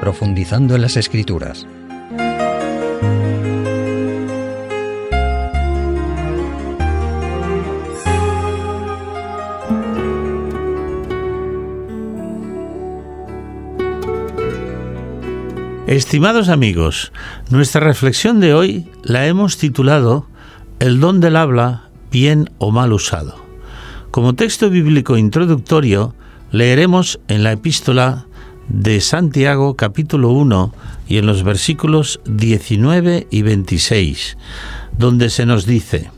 profundizando en las escrituras. Estimados amigos, nuestra reflexión de hoy la hemos titulado El don del habla, bien o mal usado. Como texto bíblico introductorio, leeremos en la epístola de Santiago capítulo 1 y en los versículos 19 y 26, donde se nos dice,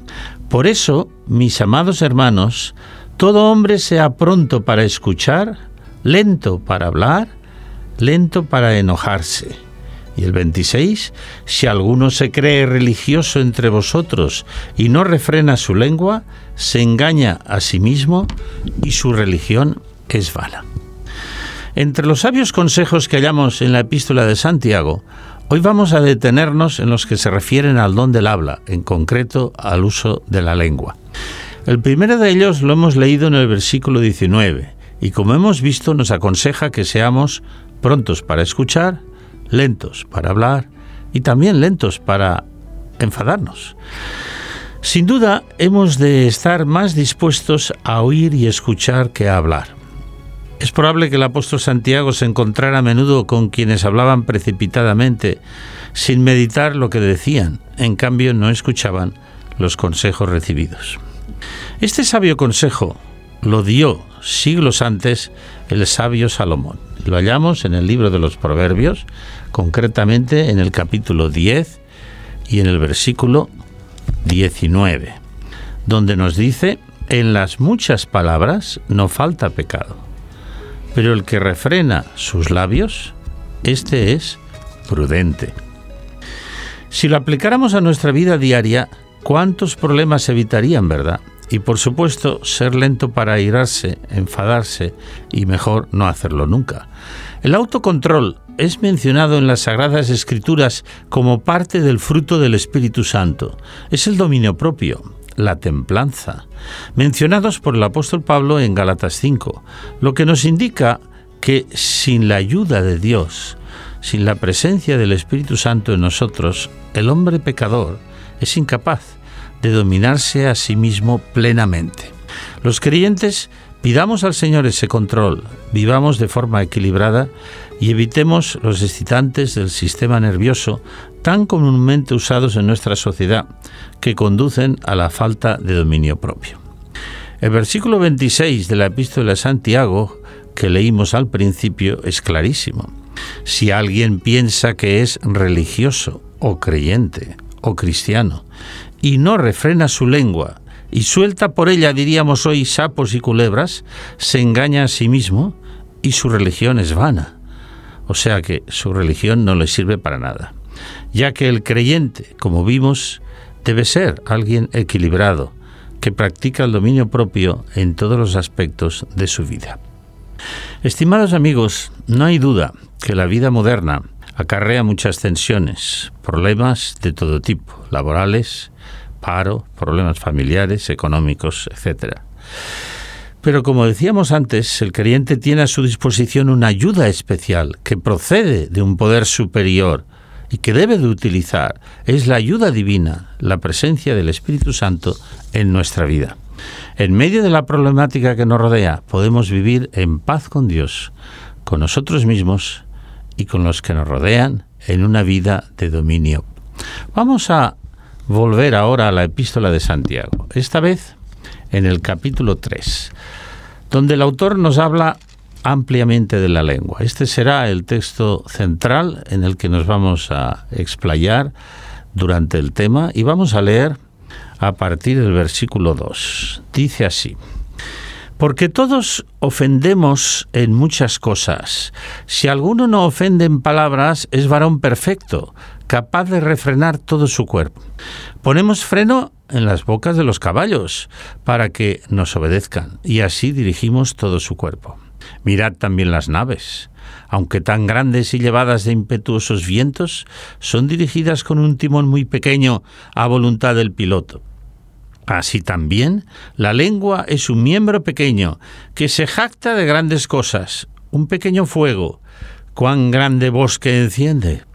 Por eso, mis amados hermanos, todo hombre sea pronto para escuchar, lento para hablar, lento para enojarse. Y el 26, si alguno se cree religioso entre vosotros y no refrena su lengua, se engaña a sí mismo y su religión es vana. Entre los sabios consejos que hallamos en la epístola de Santiago, hoy vamos a detenernos en los que se refieren al don del habla, en concreto al uso de la lengua. El primero de ellos lo hemos leído en el versículo 19, y como hemos visto nos aconseja que seamos prontos para escuchar, lentos para hablar y también lentos para enfadarnos. Sin duda, hemos de estar más dispuestos a oír y escuchar que a hablar. Es probable que el apóstol Santiago se encontrara a menudo con quienes hablaban precipitadamente, sin meditar lo que decían, en cambio no escuchaban los consejos recibidos. Este sabio consejo lo dio siglos antes el sabio Salomón. Lo hallamos en el libro de los Proverbios, concretamente en el capítulo 10 y en el versículo 19, donde nos dice, en las muchas palabras no falta pecado, pero el que refrena sus labios, este es prudente. Si lo aplicáramos a nuestra vida diaria, ¿cuántos problemas evitarían, verdad? Y por supuesto, ser lento para irarse, enfadarse y mejor no hacerlo nunca. El autocontrol es mencionado en las Sagradas Escrituras como parte del fruto del Espíritu Santo. Es el dominio propio, la templanza, mencionados por el apóstol Pablo en Galatas 5, lo que nos indica que sin la ayuda de Dios, sin la presencia del Espíritu Santo en nosotros, el hombre pecador es incapaz de dominarse a sí mismo plenamente. Los creyentes pidamos al Señor ese control, vivamos de forma equilibrada y evitemos los excitantes del sistema nervioso tan comúnmente usados en nuestra sociedad, que conducen a la falta de dominio propio. El versículo 26 de la epístola de Santiago, que leímos al principio, es clarísimo. Si alguien piensa que es religioso o creyente o cristiano y no refrena su lengua y suelta por ella, diríamos hoy, sapos y culebras, se engaña a sí mismo y su religión es vana. O sea que su religión no le sirve para nada, ya que el creyente, como vimos, debe ser alguien equilibrado, que practica el dominio propio en todos los aspectos de su vida. Estimados amigos, no hay duda que la vida moderna acarrea muchas tensiones, problemas de todo tipo, laborales, paro, problemas familiares, económicos, etc. Pero como decíamos antes, el creyente tiene a su disposición una ayuda especial que procede de un poder superior y que debe de utilizar. Es la ayuda divina, la presencia del Espíritu Santo en nuestra vida. En medio de la problemática que nos rodea, podemos vivir en paz con Dios, con nosotros mismos y con los que nos rodean en una vida de dominio. Vamos a volver ahora a la epístola de Santiago, esta vez en el capítulo 3, donde el autor nos habla ampliamente de la lengua. Este será el texto central en el que nos vamos a explayar durante el tema y vamos a leer a partir del versículo 2. Dice así, porque todos ofendemos en muchas cosas. Si alguno no ofende en palabras, es varón perfecto, capaz de refrenar todo su cuerpo. Ponemos freno en las bocas de los caballos para que nos obedezcan y así dirigimos todo su cuerpo. Mirad también las naves. Aunque tan grandes y llevadas de impetuosos vientos, son dirigidas con un timón muy pequeño a voluntad del piloto. Así también, la lengua es un miembro pequeño que se jacta de grandes cosas, un pequeño fuego cuán grande bosque enciende.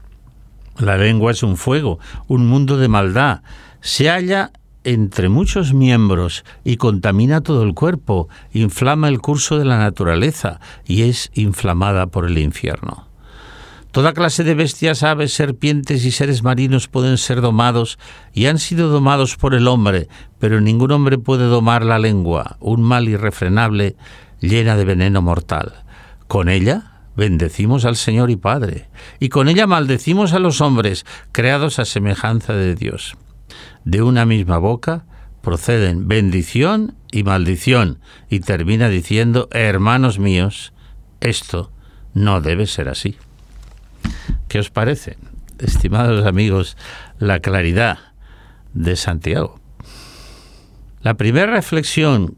La lengua es un fuego, un mundo de maldad. Se halla entre muchos miembros y contamina todo el cuerpo, inflama el curso de la naturaleza y es inflamada por el infierno. Toda clase de bestias, aves, serpientes y seres marinos pueden ser domados y han sido domados por el hombre, pero ningún hombre puede domar la lengua, un mal irrefrenable llena de veneno mortal. Con ella bendecimos al Señor y Padre, y con ella maldecimos a los hombres, creados a semejanza de Dios de una misma boca proceden bendición y maldición, y termina diciendo, hermanos míos, esto no debe ser así. ¿Qué os parece, estimados amigos, la claridad de Santiago? La primera reflexión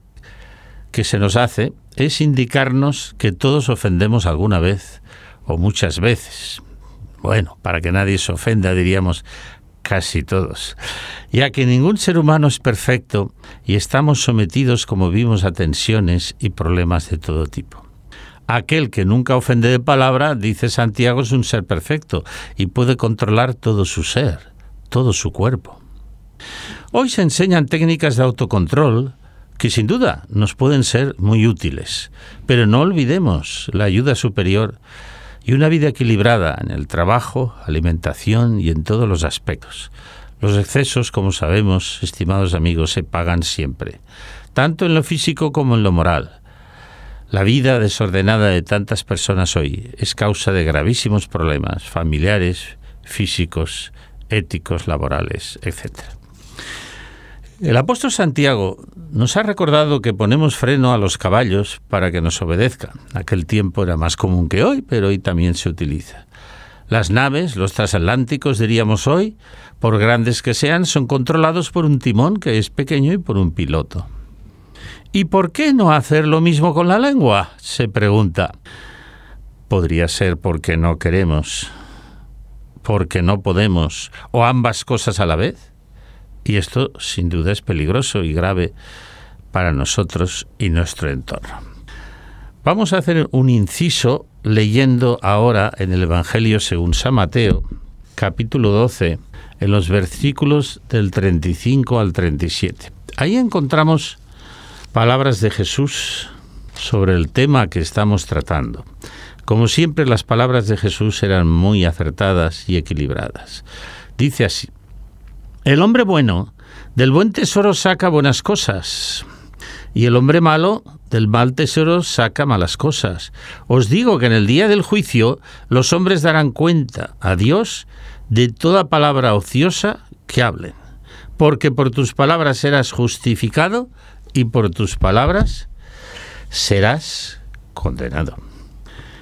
que se nos hace es indicarnos que todos ofendemos alguna vez o muchas veces. Bueno, para que nadie se ofenda, diríamos casi todos, ya que ningún ser humano es perfecto y estamos sometidos, como vimos, a tensiones y problemas de todo tipo. Aquel que nunca ofende de palabra, dice Santiago, es un ser perfecto y puede controlar todo su ser, todo su cuerpo. Hoy se enseñan técnicas de autocontrol que sin duda nos pueden ser muy útiles, pero no olvidemos la ayuda superior y una vida equilibrada en el trabajo, alimentación y en todos los aspectos. Los excesos, como sabemos, estimados amigos, se pagan siempre, tanto en lo físico como en lo moral. La vida desordenada de tantas personas hoy es causa de gravísimos problemas familiares, físicos, éticos, laborales, etc. El apóstol Santiago nos ha recordado que ponemos freno a los caballos para que nos obedezcan. Aquel tiempo era más común que hoy, pero hoy también se utiliza. Las naves, los transatlánticos diríamos hoy, por grandes que sean, son controlados por un timón que es pequeño y por un piloto. ¿Y por qué no hacer lo mismo con la lengua? se pregunta. Podría ser porque no queremos, porque no podemos, o ambas cosas a la vez. Y esto sin duda es peligroso y grave para nosotros y nuestro entorno. Vamos a hacer un inciso leyendo ahora en el Evangelio según San Mateo, capítulo 12, en los versículos del 35 al 37. Ahí encontramos palabras de Jesús sobre el tema que estamos tratando. Como siempre, las palabras de Jesús eran muy acertadas y equilibradas. Dice así, el hombre bueno del buen tesoro saca buenas cosas, y el hombre malo del mal tesoro saca malas cosas. Os digo que en el día del juicio los hombres darán cuenta a Dios de toda palabra ociosa que hablen, porque por tus palabras serás justificado y por tus palabras serás condenado.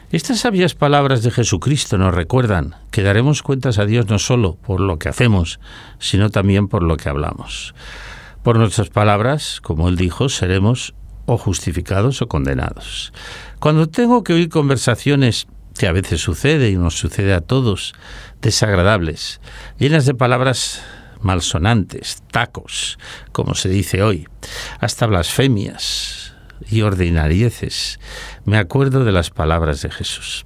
Estas sabias palabras de Jesucristo nos recuerdan que daremos cuentas a Dios no solo por lo que hacemos, sino también por lo que hablamos. Por nuestras palabras, como Él dijo, seremos o justificados o condenados. Cuando tengo que oír conversaciones que a veces sucede y nos sucede a todos, desagradables, llenas de palabras malsonantes, tacos, como se dice hoy, hasta blasfemias, y ordinarieces. Me acuerdo de las palabras de Jesús.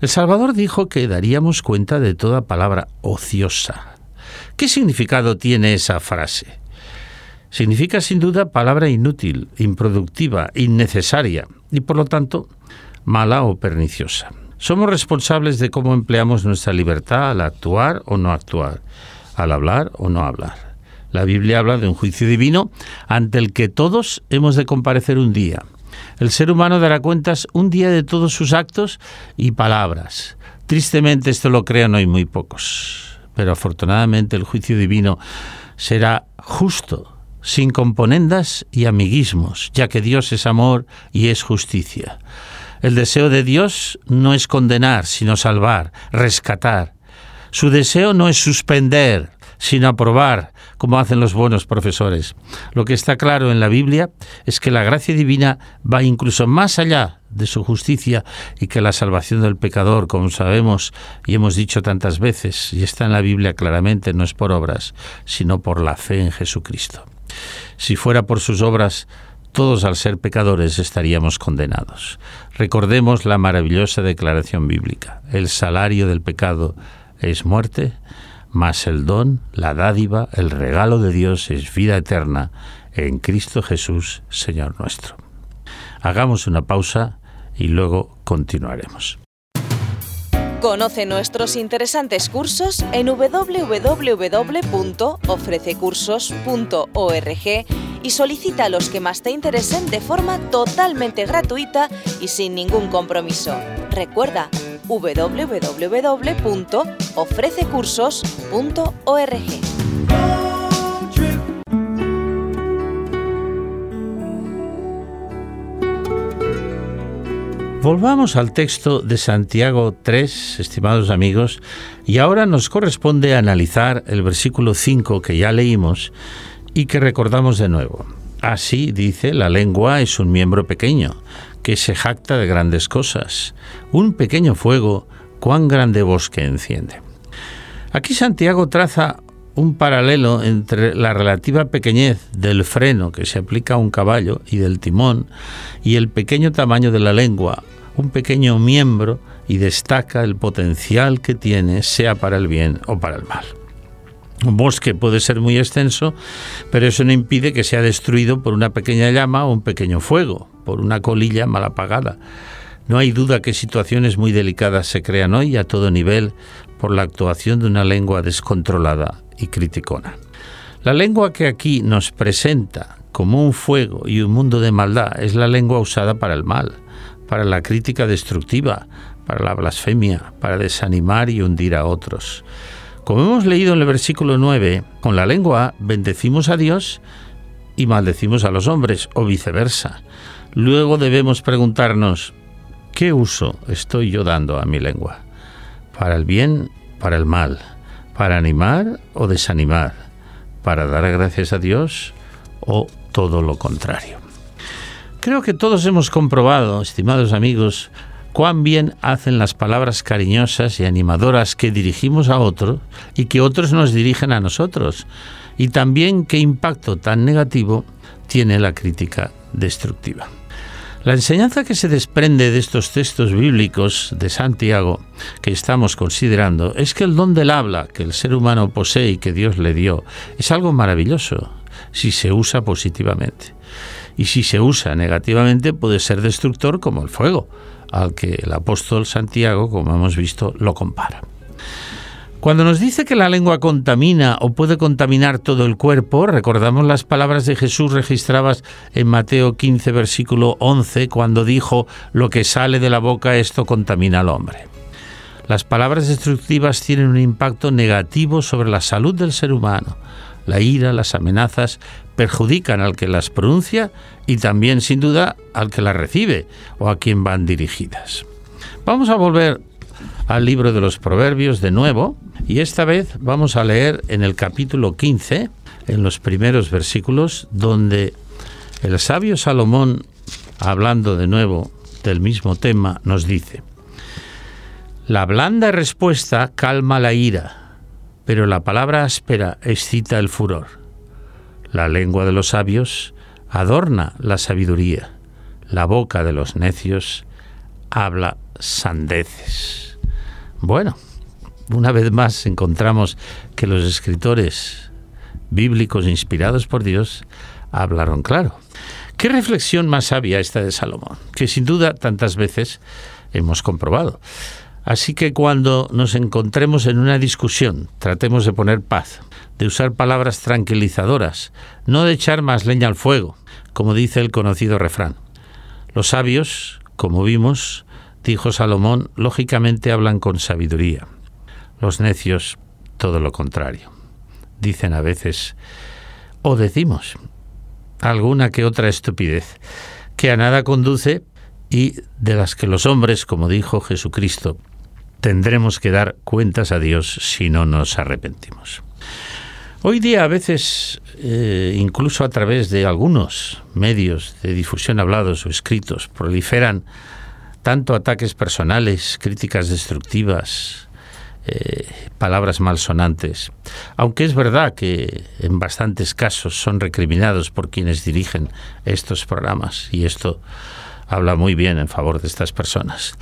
El Salvador dijo que daríamos cuenta de toda palabra ociosa. ¿Qué significado tiene esa frase? Significa sin duda palabra inútil, improductiva, innecesaria y por lo tanto mala o perniciosa. Somos responsables de cómo empleamos nuestra libertad al actuar o no actuar, al hablar o no hablar. La Biblia habla de un juicio divino ante el que todos hemos de comparecer un día. El ser humano dará cuentas un día de todos sus actos y palabras. Tristemente esto lo crean hoy muy pocos, pero afortunadamente el juicio divino será justo, sin componendas y amiguismos, ya que Dios es amor y es justicia. El deseo de Dios no es condenar, sino salvar, rescatar. Su deseo no es suspender, sino aprobar, como hacen los buenos profesores. Lo que está claro en la Biblia es que la gracia divina va incluso más allá de su justicia y que la salvación del pecador, como sabemos y hemos dicho tantas veces, y está en la Biblia claramente, no es por obras, sino por la fe en Jesucristo. Si fuera por sus obras, todos al ser pecadores estaríamos condenados. Recordemos la maravillosa declaración bíblica. El salario del pecado es muerte, mas el don, la dádiva, el regalo de Dios es vida eterna en Cristo Jesús, Señor nuestro. Hagamos una pausa y luego continuaremos. Conoce nuestros interesantes cursos en www.ofrececursos.org y solicita los que más te interesen de forma totalmente gratuita y sin ningún compromiso. Recuerda www.ofrececursos.org. Volvamos al texto de Santiago 3, estimados amigos, y ahora nos corresponde analizar el versículo 5 que ya leímos y que recordamos de nuevo. Así dice, la lengua es un miembro pequeño, que se jacta de grandes cosas. Un pequeño fuego, cuán grande bosque enciende. Aquí Santiago traza un paralelo entre la relativa pequeñez del freno que se aplica a un caballo y del timón y el pequeño tamaño de la lengua, un pequeño miembro, y destaca el potencial que tiene, sea para el bien o para el mal. Un bosque puede ser muy extenso, pero eso no impide que sea destruido por una pequeña llama o un pequeño fuego, por una colilla mal apagada. No hay duda que situaciones muy delicadas se crean hoy a todo nivel por la actuación de una lengua descontrolada y criticona. La lengua que aquí nos presenta como un fuego y un mundo de maldad es la lengua usada para el mal, para la crítica destructiva, para la blasfemia, para desanimar y hundir a otros. Como hemos leído en el versículo 9, con la lengua bendecimos a Dios y maldecimos a los hombres, o viceversa. Luego debemos preguntarnos, ¿qué uso estoy yo dando a mi lengua? ¿Para el bien, para el mal? para animar o desanimar, para dar gracias a Dios o todo lo contrario. Creo que todos hemos comprobado, estimados amigos, cuán bien hacen las palabras cariñosas y animadoras que dirigimos a otros y que otros nos dirigen a nosotros, y también qué impacto tan negativo tiene la crítica destructiva. La enseñanza que se desprende de estos textos bíblicos de Santiago que estamos considerando es que el don del habla que el ser humano posee y que Dios le dio es algo maravilloso si se usa positivamente. Y si se usa negativamente puede ser destructor como el fuego, al que el apóstol Santiago, como hemos visto, lo compara. Cuando nos dice que la lengua contamina o puede contaminar todo el cuerpo, recordamos las palabras de Jesús registradas en Mateo 15, versículo 11, cuando dijo, lo que sale de la boca esto contamina al hombre. Las palabras destructivas tienen un impacto negativo sobre la salud del ser humano. La ira, las amenazas perjudican al que las pronuncia y también, sin duda, al que las recibe o a quien van dirigidas. Vamos a volver al libro de los Proverbios de nuevo y esta vez vamos a leer en el capítulo 15, en los primeros versículos, donde el sabio Salomón, hablando de nuevo del mismo tema, nos dice, La blanda respuesta calma la ira, pero la palabra áspera excita el furor. La lengua de los sabios adorna la sabiduría, la boca de los necios habla sandeces. Bueno, una vez más encontramos que los escritores bíblicos inspirados por Dios hablaron claro. ¿Qué reflexión más sabia esta de Salomón? Que sin duda tantas veces hemos comprobado. Así que cuando nos encontremos en una discusión, tratemos de poner paz, de usar palabras tranquilizadoras, no de echar más leña al fuego, como dice el conocido refrán. Los sabios, como vimos, dijo Salomón, lógicamente hablan con sabiduría. Los necios, todo lo contrario. Dicen a veces, o decimos, alguna que otra estupidez, que a nada conduce y de las que los hombres, como dijo Jesucristo, tendremos que dar cuentas a Dios si no nos arrepentimos. Hoy día a veces, eh, incluso a través de algunos medios de difusión hablados o escritos, proliferan tanto ataques personales, críticas destructivas, eh, palabras malsonantes, aunque es verdad que en bastantes casos son recriminados por quienes dirigen estos programas y esto habla muy bien en favor de estas personas.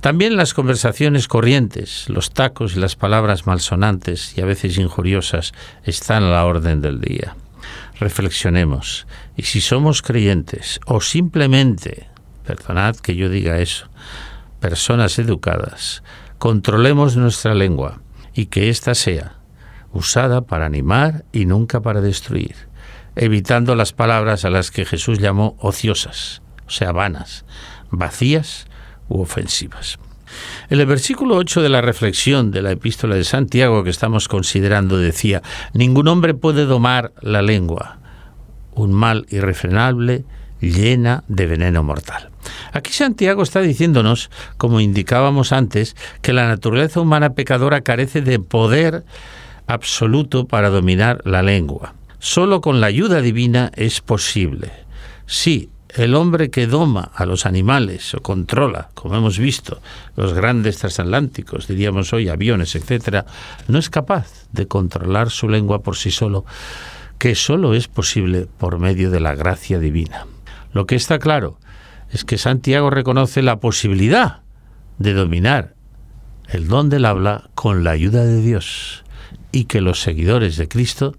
También las conversaciones corrientes, los tacos y las palabras malsonantes y a veces injuriosas están a la orden del día. Reflexionemos y si somos creyentes o simplemente, perdonad que yo diga eso, personas educadas, controlemos nuestra lengua y que ésta sea usada para animar y nunca para destruir, evitando las palabras a las que Jesús llamó ociosas, o sea, vanas, vacías u ofensivas. En el versículo 8 de la reflexión de la epístola de Santiago que estamos considerando decía, ningún hombre puede domar la lengua, un mal irrefrenable llena de veneno mortal. Aquí Santiago está diciéndonos, como indicábamos antes, que la naturaleza humana pecadora carece de poder absoluto para dominar la lengua. Solo con la ayuda divina es posible. Sí, el hombre que doma a los animales o controla, como hemos visto, los grandes transatlánticos, diríamos hoy aviones, etcétera, no es capaz de controlar su lengua por sí solo, que solo es posible por medio de la gracia divina. Lo que está claro es que Santiago reconoce la posibilidad de dominar el don del habla con la ayuda de Dios y que los seguidores de Cristo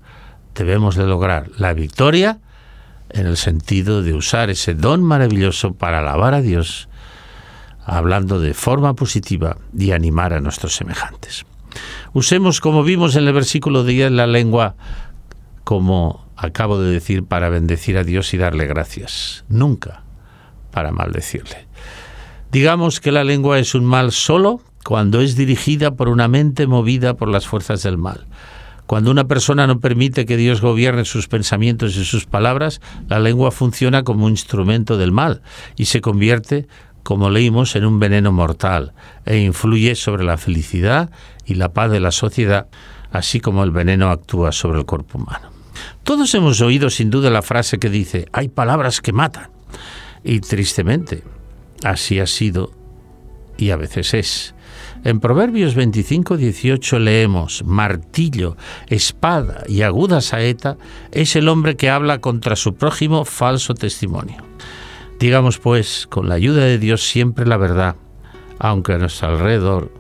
debemos de lograr la victoria en el sentido de usar ese don maravilloso para alabar a Dios, hablando de forma positiva y animar a nuestros semejantes. Usemos, como vimos en el versículo 10, la lengua como acabo de decir para bendecir a Dios y darle gracias, nunca para maldecirle. Digamos que la lengua es un mal solo cuando es dirigida por una mente movida por las fuerzas del mal. Cuando una persona no permite que Dios gobierne sus pensamientos y sus palabras, la lengua funciona como un instrumento del mal y se convierte, como leímos, en un veneno mortal e influye sobre la felicidad y la paz de la sociedad, así como el veneno actúa sobre el cuerpo humano. Todos hemos oído sin duda la frase que dice, hay palabras que matan. Y tristemente, así ha sido y a veces es. En Proverbios 25, 18 leemos, martillo, espada y aguda saeta es el hombre que habla contra su prójimo falso testimonio. Digamos pues, con la ayuda de Dios siempre la verdad, aunque a nuestro alrededor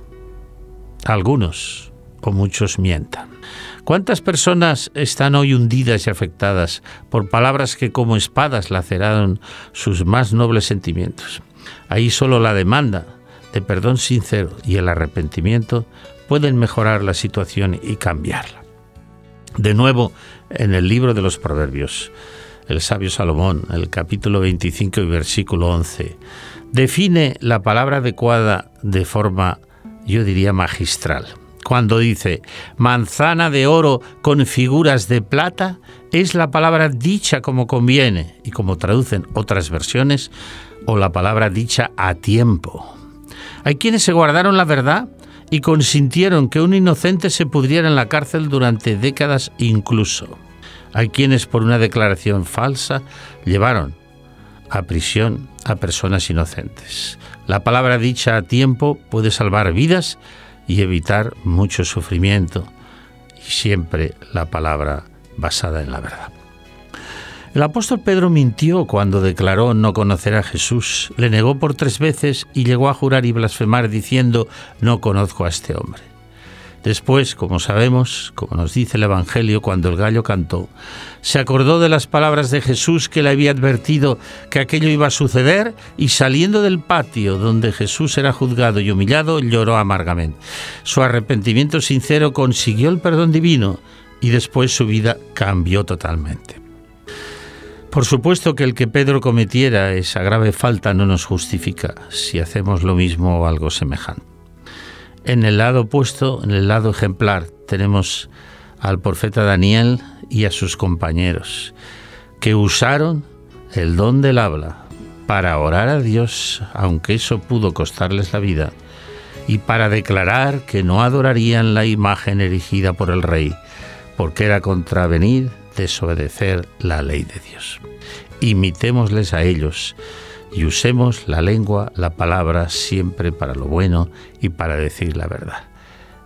algunos o muchos mientan. ¿Cuántas personas están hoy hundidas y afectadas por palabras que como espadas laceraron sus más nobles sentimientos? Ahí solo la demanda de perdón sincero y el arrepentimiento pueden mejorar la situación y cambiarla. De nuevo, en el libro de los Proverbios, el sabio Salomón, el capítulo 25 y versículo 11, define la palabra adecuada de forma, yo diría, magistral cuando dice manzana de oro con figuras de plata, es la palabra dicha como conviene y como traducen otras versiones, o la palabra dicha a tiempo. Hay quienes se guardaron la verdad y consintieron que un inocente se pudriera en la cárcel durante décadas incluso. Hay quienes por una declaración falsa llevaron a prisión a personas inocentes. La palabra dicha a tiempo puede salvar vidas y evitar mucho sufrimiento y siempre la palabra basada en la verdad. El apóstol Pedro mintió cuando declaró no conocer a Jesús, le negó por tres veces y llegó a jurar y blasfemar diciendo no conozco a este hombre. Después, como sabemos, como nos dice el Evangelio, cuando el gallo cantó, se acordó de las palabras de Jesús que le había advertido que aquello iba a suceder y saliendo del patio donde Jesús era juzgado y humillado, lloró amargamente. Su arrepentimiento sincero consiguió el perdón divino y después su vida cambió totalmente. Por supuesto que el que Pedro cometiera esa grave falta no nos justifica si hacemos lo mismo o algo semejante. En el lado opuesto, en el lado ejemplar, tenemos al profeta Daniel y a sus compañeros, que usaron el don del habla para orar a Dios, aunque eso pudo costarles la vida, y para declarar que no adorarían la imagen erigida por el rey, porque era contravenir, desobedecer la ley de Dios. Imitémosles a ellos y usemos la lengua, la palabra, siempre para lo bueno y para decir la verdad.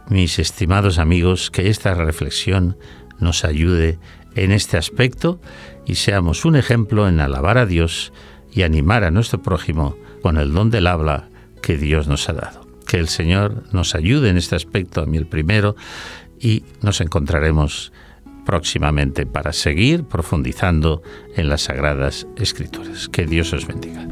mis estimados amigos, que esta reflexión nos ayude en este aspecto y seamos un ejemplo en alabar a Dios y animar a nuestro prójimo con el don del habla que Dios nos ha dado. Que el Señor nos ayude en este aspecto, a mí el primero, y nos encontraremos próximamente para seguir profundizando en las Sagradas Escrituras. Que Dios os bendiga.